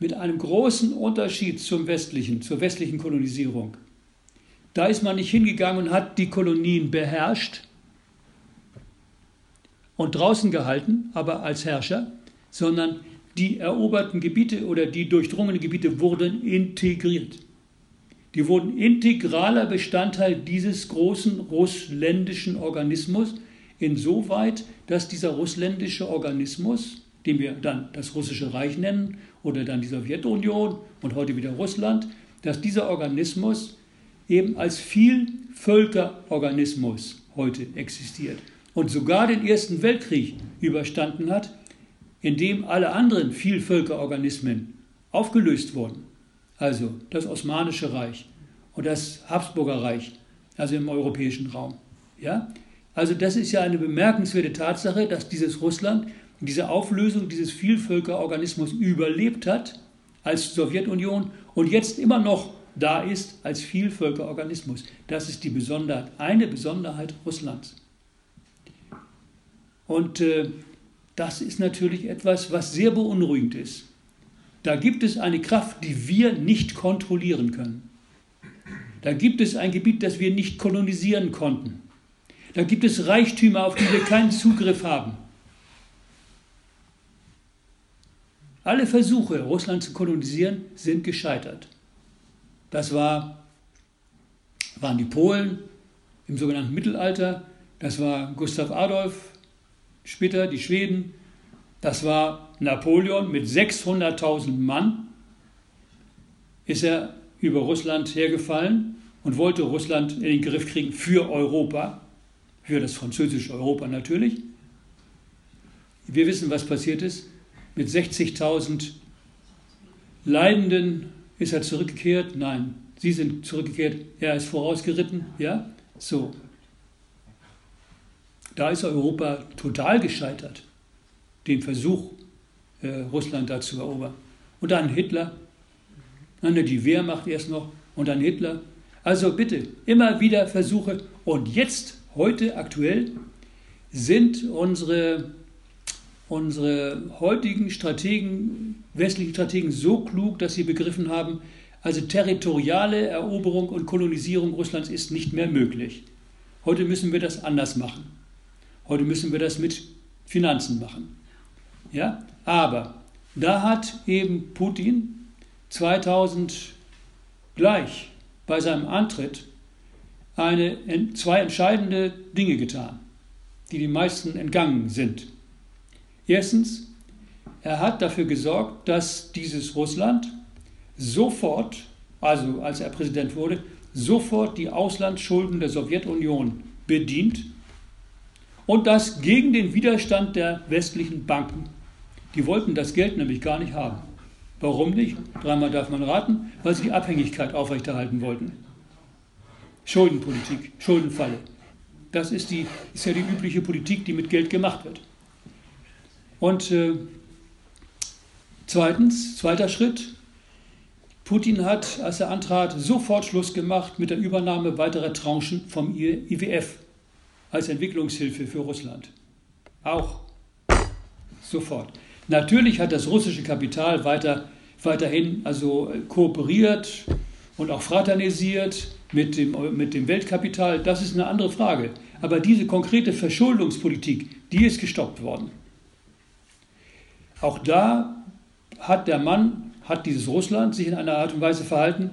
mit einem großen Unterschied zum westlichen, zur westlichen Kolonisierung. Da ist man nicht hingegangen und hat die Kolonien beherrscht und draußen gehalten, aber als Herrscher, sondern die eroberten Gebiete oder die durchdrungenen Gebiete wurden integriert. Die wurden integraler Bestandteil dieses großen russländischen Organismus, insoweit, dass dieser russländische Organismus, den wir dann das russische Reich nennen oder dann die Sowjetunion und heute wieder Russland, dass dieser Organismus eben als Vielvölkerorganismus heute existiert und sogar den Ersten Weltkrieg überstanden hat, in dem alle anderen Vielvölkerorganismen aufgelöst wurden also das Osmanische Reich und das Habsburger Reich, also im europäischen Raum. Ja? Also das ist ja eine bemerkenswerte Tatsache, dass dieses Russland diese Auflösung dieses Vielvölkerorganismus überlebt hat als Sowjetunion und jetzt immer noch da ist als Vielvölkerorganismus. Das ist die Besonderheit, eine Besonderheit Russlands. Und äh, das ist natürlich etwas, was sehr beunruhigend ist. Da gibt es eine Kraft, die wir nicht kontrollieren können. Da gibt es ein Gebiet, das wir nicht kolonisieren konnten. Da gibt es Reichtümer, auf die wir keinen Zugriff haben. Alle Versuche, Russland zu kolonisieren, sind gescheitert. Das war, waren die Polen im sogenannten Mittelalter, das war Gustav Adolf, später die Schweden, das war Napoleon mit 600.000 Mann. ist er über Russland hergefallen und wollte Russland in den Griff kriegen für Europa, für das französische Europa natürlich. Wir wissen, was passiert ist. Mit 60.000 Leidenden ist er zurückgekehrt. Nein, sie sind zurückgekehrt. Er ist vorausgeritten. Ja, so. Da ist Europa total gescheitert, den Versuch, äh, Russland da zu erobern. Und dann Hitler, dann die Wehrmacht erst noch und dann Hitler. Also bitte, immer wieder Versuche. Und jetzt, heute, aktuell, sind unsere, unsere heutigen Strategen, westlichen Strategen so klug, dass sie begriffen haben, also territoriale Eroberung und Kolonisierung Russlands ist nicht mehr möglich. Heute müssen wir das anders machen. Heute müssen wir das mit Finanzen machen. Ja? Aber da hat eben Putin 2000 gleich bei seinem Antritt eine, zwei entscheidende Dinge getan, die den meisten entgangen sind. Erstens, er hat dafür gesorgt, dass dieses Russland sofort, also als er Präsident wurde, sofort die Auslandsschulden der Sowjetunion bedient und das gegen den Widerstand der westlichen Banken. Die wollten das Geld nämlich gar nicht haben. Warum nicht? Dreimal darf man raten, weil sie die Abhängigkeit aufrechterhalten wollten. Schuldenpolitik, Schuldenfalle. Das ist, die, ist ja die übliche Politik, die mit Geld gemacht wird. Und äh, zweitens, zweiter Schritt, Putin hat, als er antrat, sofort Schluss gemacht mit der Übernahme weiterer Tranchen vom IWF als Entwicklungshilfe für Russland. Auch sofort. Natürlich hat das russische Kapital weiter, weiterhin also kooperiert und auch fraternisiert mit dem, mit dem Weltkapital. Das ist eine andere Frage. Aber diese konkrete Verschuldungspolitik, die ist gestoppt worden. Auch da hat der Mann, hat dieses Russland sich in einer Art und Weise verhalten,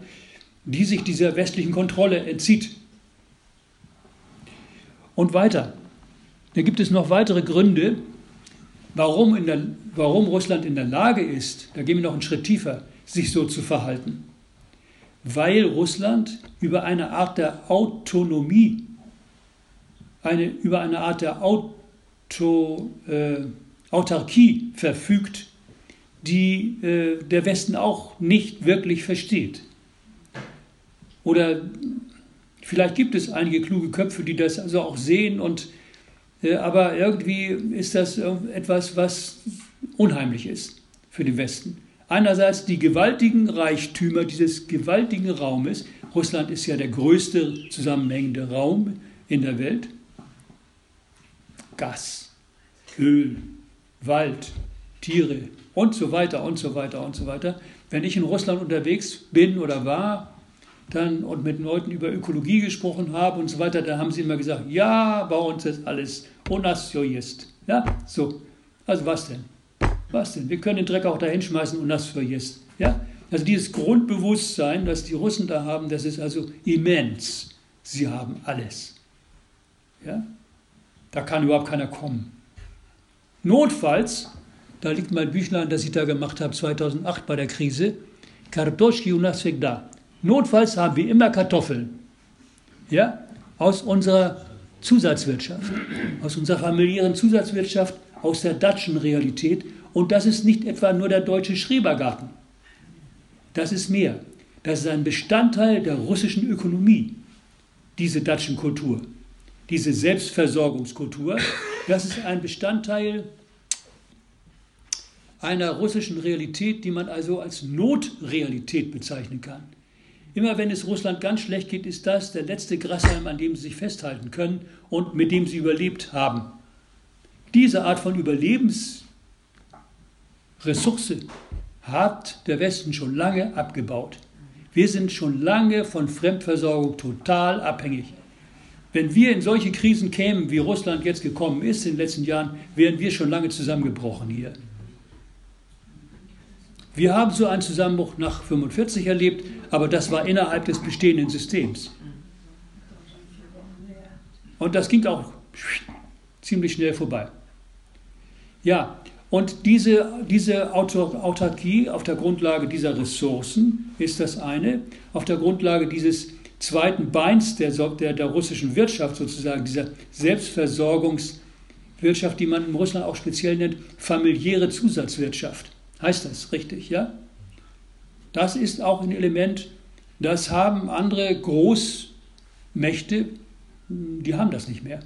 die sich dieser westlichen Kontrolle entzieht. Und weiter. Da gibt es noch weitere Gründe, warum, der, warum Russland in der Lage ist, da gehen wir noch einen Schritt tiefer, sich so zu verhalten. Weil Russland über eine Art der Autonomie, eine, über eine Art der Auto, äh, Autarkie verfügt, die äh, der Westen auch nicht wirklich versteht. Oder Vielleicht gibt es einige kluge Köpfe, die das also auch sehen, und, äh, aber irgendwie ist das etwas, was unheimlich ist für den Westen. Einerseits die gewaltigen Reichtümer dieses gewaltigen Raumes. Russland ist ja der größte zusammenhängende Raum in der Welt. Gas, Öl, Wald, Tiere und so weiter und so weiter und so weiter. Wenn ich in Russland unterwegs bin oder war, dann und mit Leuten über Ökologie gesprochen habe und so weiter, da haben sie immer gesagt, ja, bei uns ist alles ist. Ja, so. Also was denn? Was denn? Wir können den Dreck auch da hinschmeißen und ist. Ja? Also dieses Grundbewusstsein, das die Russen da haben, das ist also immens. Sie haben alles. Ja? Da kann überhaupt keiner kommen. Notfalls, da liegt mein Büchlein, das ich da gemacht habe 2008 bei der Krise, Kartoschki u nas da. Notfalls haben wir immer Kartoffeln. Ja? Aus unserer Zusatzwirtschaft, aus unserer familiären Zusatzwirtschaft, aus der Datschen Realität. Und das ist nicht etwa nur der deutsche Schrebergarten. Das ist mehr. Das ist ein Bestandteil der russischen Ökonomie, diese Datschen-Kultur, diese Selbstversorgungskultur. Das ist ein Bestandteil einer russischen Realität, die man also als Notrealität bezeichnen kann. Immer wenn es Russland ganz schlecht geht, ist das der letzte Grashalm, an dem sie sich festhalten können und mit dem sie überlebt haben. Diese Art von Überlebensressource hat der Westen schon lange abgebaut. Wir sind schon lange von Fremdversorgung total abhängig. Wenn wir in solche Krisen kämen, wie Russland jetzt gekommen ist in den letzten Jahren, wären wir schon lange zusammengebrochen hier. Wir haben so einen Zusammenbruch nach 45 erlebt, aber das war innerhalb des bestehenden Systems. Und das ging auch ziemlich schnell vorbei. Ja, Und diese, diese Autarkie auf der Grundlage dieser Ressourcen ist das eine, auf der Grundlage dieses zweiten Beins der, der, der russischen Wirtschaft sozusagen, dieser Selbstversorgungswirtschaft, die man in Russland auch speziell nennt, familiäre Zusatzwirtschaft. Heißt das richtig, ja? Das ist auch ein Element, das haben andere Großmächte, die haben das nicht mehr.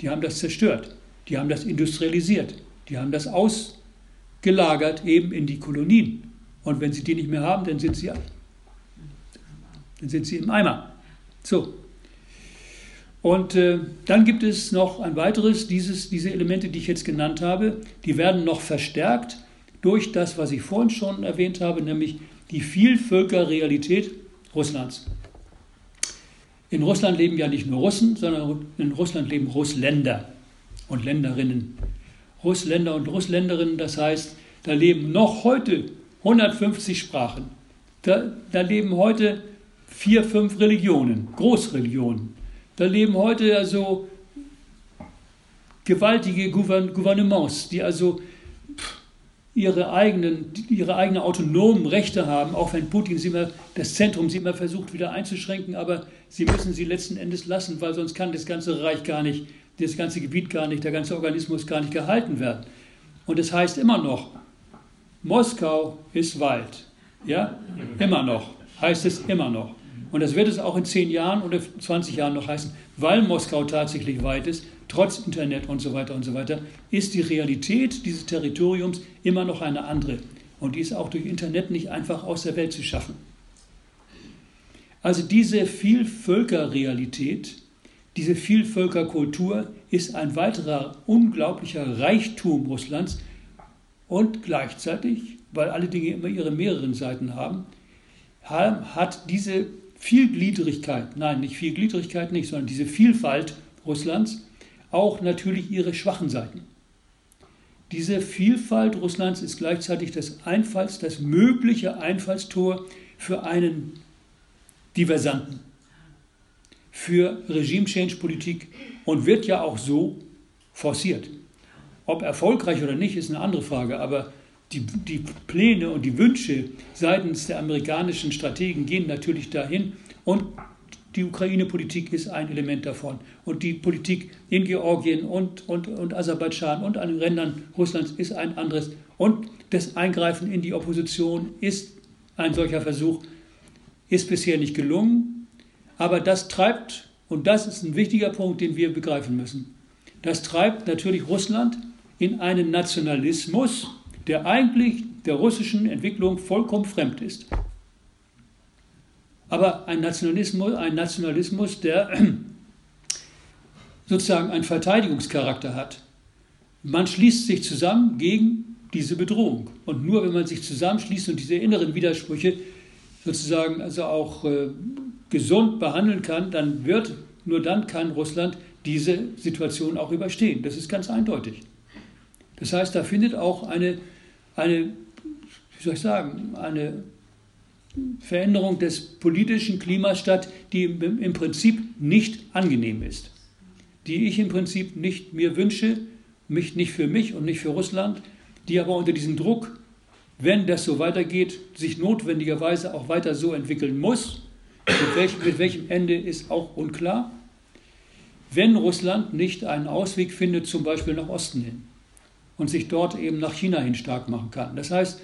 Die haben das zerstört, die haben das industrialisiert, die haben das ausgelagert eben in die Kolonien. Und wenn sie die nicht mehr haben, dann sind sie, dann sind sie im Eimer. So. Und äh, dann gibt es noch ein weiteres, dieses, diese Elemente, die ich jetzt genannt habe, die werden noch verstärkt durch das, was ich vorhin schon erwähnt habe, nämlich die Vielvölkerrealität Russlands. In Russland leben ja nicht nur Russen, sondern in Russland leben Russländer und Länderinnen. Russländer und Russländerinnen, das heißt, da leben noch heute 150 Sprachen. Da, da leben heute vier, fünf Religionen, Großreligionen. Da leben heute also gewaltige Gouvernements, die also ihre eigenen, ihre eigenen autonomen Rechte haben, auch wenn Putin sie immer, das Zentrum sie immer versucht wieder einzuschränken, aber sie müssen sie letzten Endes lassen, weil sonst kann das ganze Reich gar nicht, das ganze Gebiet gar nicht, der ganze Organismus gar nicht gehalten werden. Und das heißt immer noch, Moskau ist Wald. Ja, immer noch, heißt es immer noch. Und das wird es auch in 10 Jahren oder 20 Jahren noch heißen, weil Moskau tatsächlich weit ist, trotz Internet und so weiter und so weiter, ist die Realität dieses Territoriums immer noch eine andere. Und die ist auch durch Internet nicht einfach aus der Welt zu schaffen. Also diese Vielvölkerrealität, diese Vielvölkerkultur ist ein weiterer unglaublicher Reichtum Russlands und gleichzeitig, weil alle Dinge immer ihre mehreren Seiten haben, hat diese Vielgliedrigkeit, nein, nicht Vielgliedrigkeit nicht, sondern diese Vielfalt Russlands auch natürlich ihre schwachen Seiten. Diese Vielfalt Russlands ist gleichzeitig das Einfalls, das mögliche Einfallstor für einen Diversanten, für Regime-Change-Politik und wird ja auch so forciert. Ob erfolgreich oder nicht, ist eine andere Frage, aber die, die Pläne und die Wünsche seitens der amerikanischen Strategen gehen natürlich dahin und die Ukraine-Politik ist ein Element davon. Und die Politik in Georgien und, und, und Aserbaidschan und an den Rändern Russlands ist ein anderes. Und das Eingreifen in die Opposition ist ein solcher Versuch, ist bisher nicht gelungen. Aber das treibt, und das ist ein wichtiger Punkt, den wir begreifen müssen, das treibt natürlich Russland in einen Nationalismus, der eigentlich der russischen Entwicklung vollkommen fremd ist aber ein Nationalismus, ein Nationalismus, der sozusagen einen Verteidigungscharakter hat. Man schließt sich zusammen gegen diese Bedrohung. Und nur wenn man sich zusammenschließt und diese inneren Widersprüche sozusagen also auch äh, gesund behandeln kann, dann wird, nur dann kann Russland diese Situation auch überstehen. Das ist ganz eindeutig. Das heißt, da findet auch eine, eine wie soll ich sagen, eine Veränderung des politischen Klimas statt, die im Prinzip nicht angenehm ist, die ich im Prinzip nicht mir wünsche, mich nicht für mich und nicht für Russland, die aber unter diesem Druck, wenn das so weitergeht, sich notwendigerweise auch weiter so entwickeln muss. Mit welchem, mit welchem Ende ist auch unklar. Wenn Russland nicht einen Ausweg findet, zum Beispiel nach Osten hin und sich dort eben nach China hin stark machen kann. Das heißt,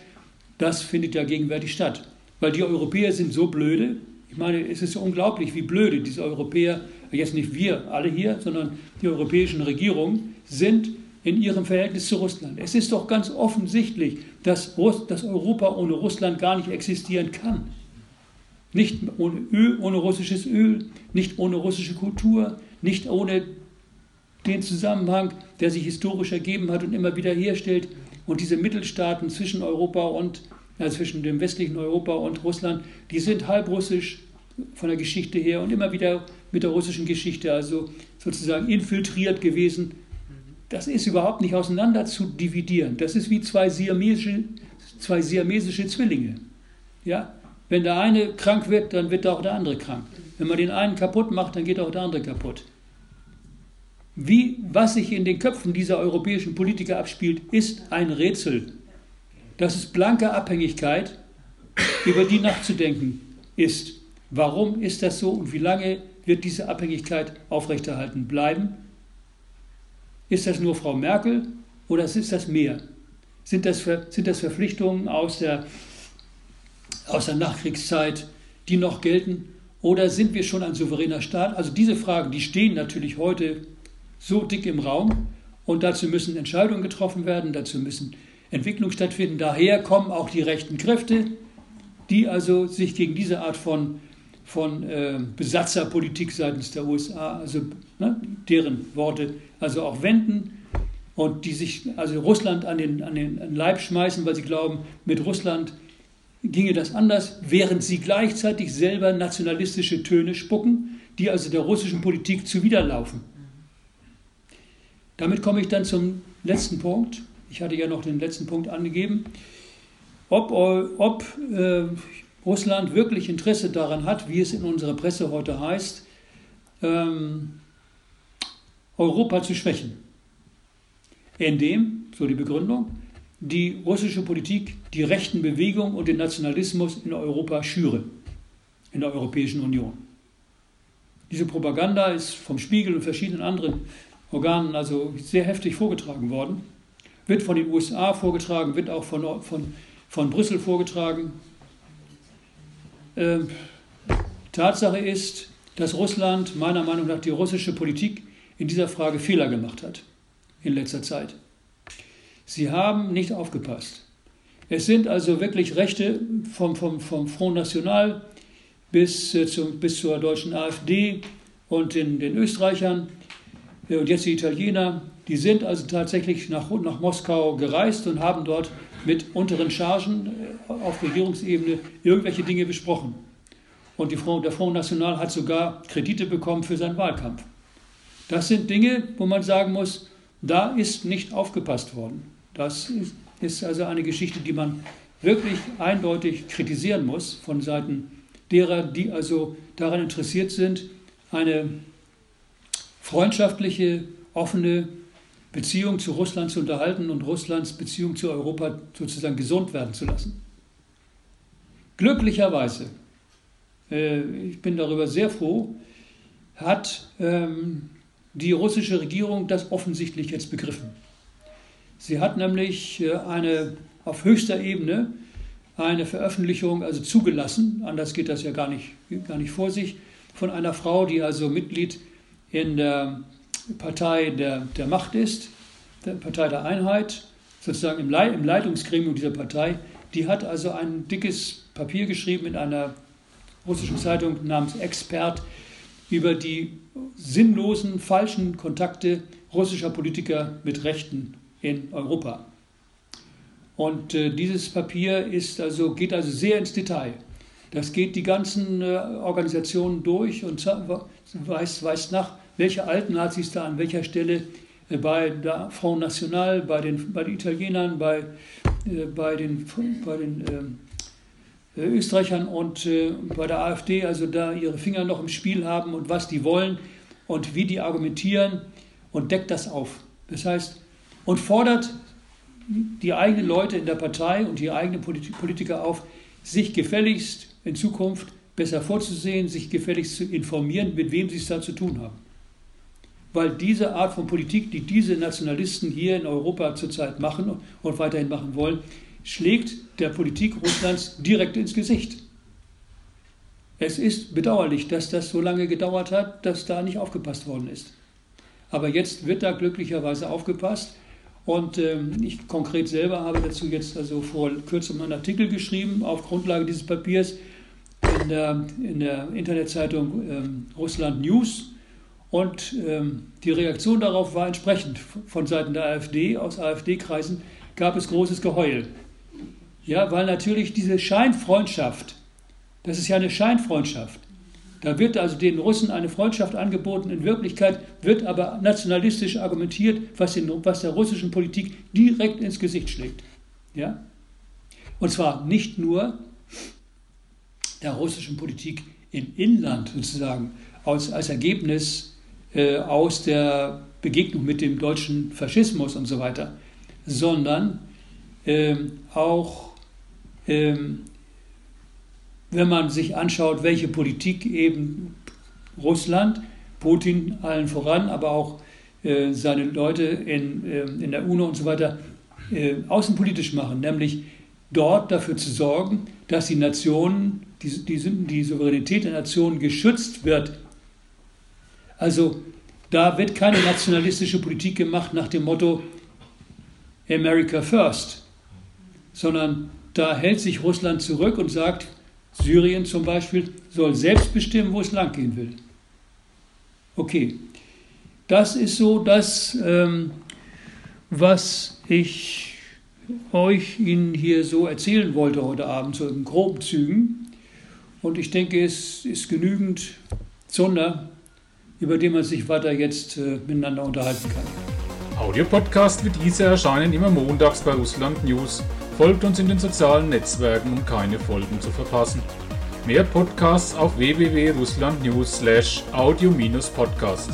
das findet ja gegenwärtig statt. Weil die Europäer sind so blöde. Ich meine, es ist unglaublich, wie blöde diese Europäer, jetzt nicht wir alle hier, sondern die europäischen Regierungen sind in ihrem Verhältnis zu Russland. Es ist doch ganz offensichtlich, dass, Russ, dass Europa ohne Russland gar nicht existieren kann. Nicht ohne Öl, ohne russisches Öl, nicht ohne russische Kultur, nicht ohne den Zusammenhang, der sich historisch ergeben hat und immer wieder herstellt. Und diese Mittelstaaten zwischen Europa und ja, zwischen dem westlichen Europa und Russland, die sind halbrussisch von der Geschichte her und immer wieder mit der russischen Geschichte, also sozusagen infiltriert gewesen. Das ist überhaupt nicht auseinander zu dividieren. Das ist wie zwei siamesische, zwei siamesische Zwillinge. Ja? Wenn der eine krank wird, dann wird auch der andere krank. Wenn man den einen kaputt macht, dann geht auch der andere kaputt. Wie, was sich in den Köpfen dieser europäischen Politiker abspielt, ist ein Rätsel. Das ist blanke Abhängigkeit, über die nachzudenken ist. Warum ist das so und wie lange wird diese Abhängigkeit aufrechterhalten bleiben? Ist das nur Frau Merkel oder ist das mehr? Sind das, sind das Verpflichtungen aus der, aus der Nachkriegszeit, die noch gelten? Oder sind wir schon ein souveräner Staat? Also diese Fragen, die stehen natürlich heute so dick im Raum und dazu müssen Entscheidungen getroffen werden, dazu müssen Entwicklungen stattfinden. Daher kommen auch die rechten Kräfte, die also sich gegen diese Art von, von äh, Besatzerpolitik seitens der USA, also ne, deren Worte, also auch wenden und die sich also Russland an den, an den Leib schmeißen, weil sie glauben, mit Russland ginge das anders, während sie gleichzeitig selber nationalistische Töne spucken, die also der russischen Politik zuwiderlaufen. Damit komme ich dann zum letzten Punkt. Ich hatte ja noch den letzten Punkt angegeben. Ob, ob äh, Russland wirklich Interesse daran hat, wie es in unserer Presse heute heißt, ähm, Europa zu schwächen. Indem, so die Begründung, die russische Politik die rechten Bewegungen und den Nationalismus in Europa schüre, in der Europäischen Union. Diese Propaganda ist vom Spiegel und verschiedenen anderen Organen also sehr heftig vorgetragen worden, wird von den USA vorgetragen, wird auch von, von, von Brüssel vorgetragen. Ähm, Tatsache ist, dass Russland meiner Meinung nach die russische Politik in dieser Frage Fehler gemacht hat in letzter Zeit. Sie haben nicht aufgepasst. Es sind also wirklich Rechte vom, vom, vom Front National bis, äh, zum, bis zur deutschen AfD und den, den Österreichern und jetzt die Italiener, die sind also tatsächlich nach, nach Moskau gereist und haben dort mit unteren Chargen äh, auf Regierungsebene irgendwelche Dinge besprochen. Und die Front, der Front National hat sogar Kredite bekommen für seinen Wahlkampf. Das sind Dinge, wo man sagen muss, da ist nicht aufgepasst worden. Das ist also eine Geschichte, die man wirklich eindeutig kritisieren muss von Seiten derer, die also daran interessiert sind, eine freundschaftliche, offene Beziehung zu Russland zu unterhalten und Russlands Beziehung zu Europa sozusagen gesund werden zu lassen. Glücklicherweise, äh, ich bin darüber sehr froh, hat ähm, die russische Regierung das offensichtlich jetzt begriffen. Sie hat nämlich äh, eine auf höchster Ebene eine Veröffentlichung also zugelassen, anders geht das ja gar nicht, gar nicht vor sich, von einer Frau, die also Mitglied in der Partei der, der Macht ist, der Partei der Einheit, sozusagen im, Le im Leitungsgremium dieser Partei. Die hat also ein dickes Papier geschrieben in einer russischen Zeitung namens Expert über die sinnlosen, falschen Kontakte russischer Politiker mit Rechten in Europa. Und äh, dieses Papier ist also, geht also sehr ins Detail. Das geht die ganzen äh, Organisationen durch und weist, weist nach, welche alten Nazis da an welcher Stelle äh, bei der Front National, bei den, bei den Italienern, bei, äh, bei den, bei den ähm, äh, Österreichern und äh, bei der AfD, also da ihre Finger noch im Spiel haben und was die wollen und wie die argumentieren und deckt das auf. Das heißt, und fordert die eigenen Leute in der Partei und die eigenen Politiker auf, sich gefälligst in Zukunft besser vorzusehen, sich gefälligst zu informieren, mit wem sie es da zu tun haben. Weil diese Art von Politik, die diese Nationalisten hier in Europa zurzeit machen und weiterhin machen wollen, schlägt der Politik Russlands direkt ins Gesicht. Es ist bedauerlich, dass das so lange gedauert hat, dass da nicht aufgepasst worden ist. Aber jetzt wird da glücklicherweise aufgepasst. Und ähm, ich konkret selber habe dazu jetzt also vor kurzem einen Artikel geschrieben auf Grundlage dieses Papiers in der, in der Internetzeitung ähm, Russland News. Und ähm, die Reaktion darauf war entsprechend. Von Seiten der AfD, aus AfD-Kreisen, gab es großes Geheul. Ja, weil natürlich diese Scheinfreundschaft, das ist ja eine Scheinfreundschaft. Da wird also den Russen eine Freundschaft angeboten. In Wirklichkeit wird aber nationalistisch argumentiert, was, den, was der russischen Politik direkt ins Gesicht schlägt. Ja? Und zwar nicht nur der russischen Politik im Inland sozusagen als, als Ergebnis äh, aus der Begegnung mit dem deutschen Faschismus und so weiter, sondern ähm, auch, ähm, wenn man sich anschaut, welche Politik eben Russland, Putin allen voran, aber auch äh, seine Leute in, äh, in der UNO und so weiter äh, außenpolitisch machen, nämlich dort dafür zu sorgen, dass die Nationen, die, die, die Souveränität der Nationen geschützt wird. Also da wird keine nationalistische Politik gemacht nach dem Motto America First, sondern da hält sich Russland zurück und sagt, Syrien zum Beispiel soll selbst bestimmen, wo es lang gehen will. Okay, das ist so das, ähm, was ich euch Ihnen hier so erzählen wollte heute Abend, so in groben Zügen. Und ich denke, es ist genügend Zunder, über den man sich weiter jetzt äh, miteinander unterhalten kann. Audiopodcast wie diese erscheinen immer montags bei Russland News. Folgt uns in den sozialen Netzwerken, um keine Folgen zu verpassen. Mehr Podcasts auf www.russlandnews/audio-podcast.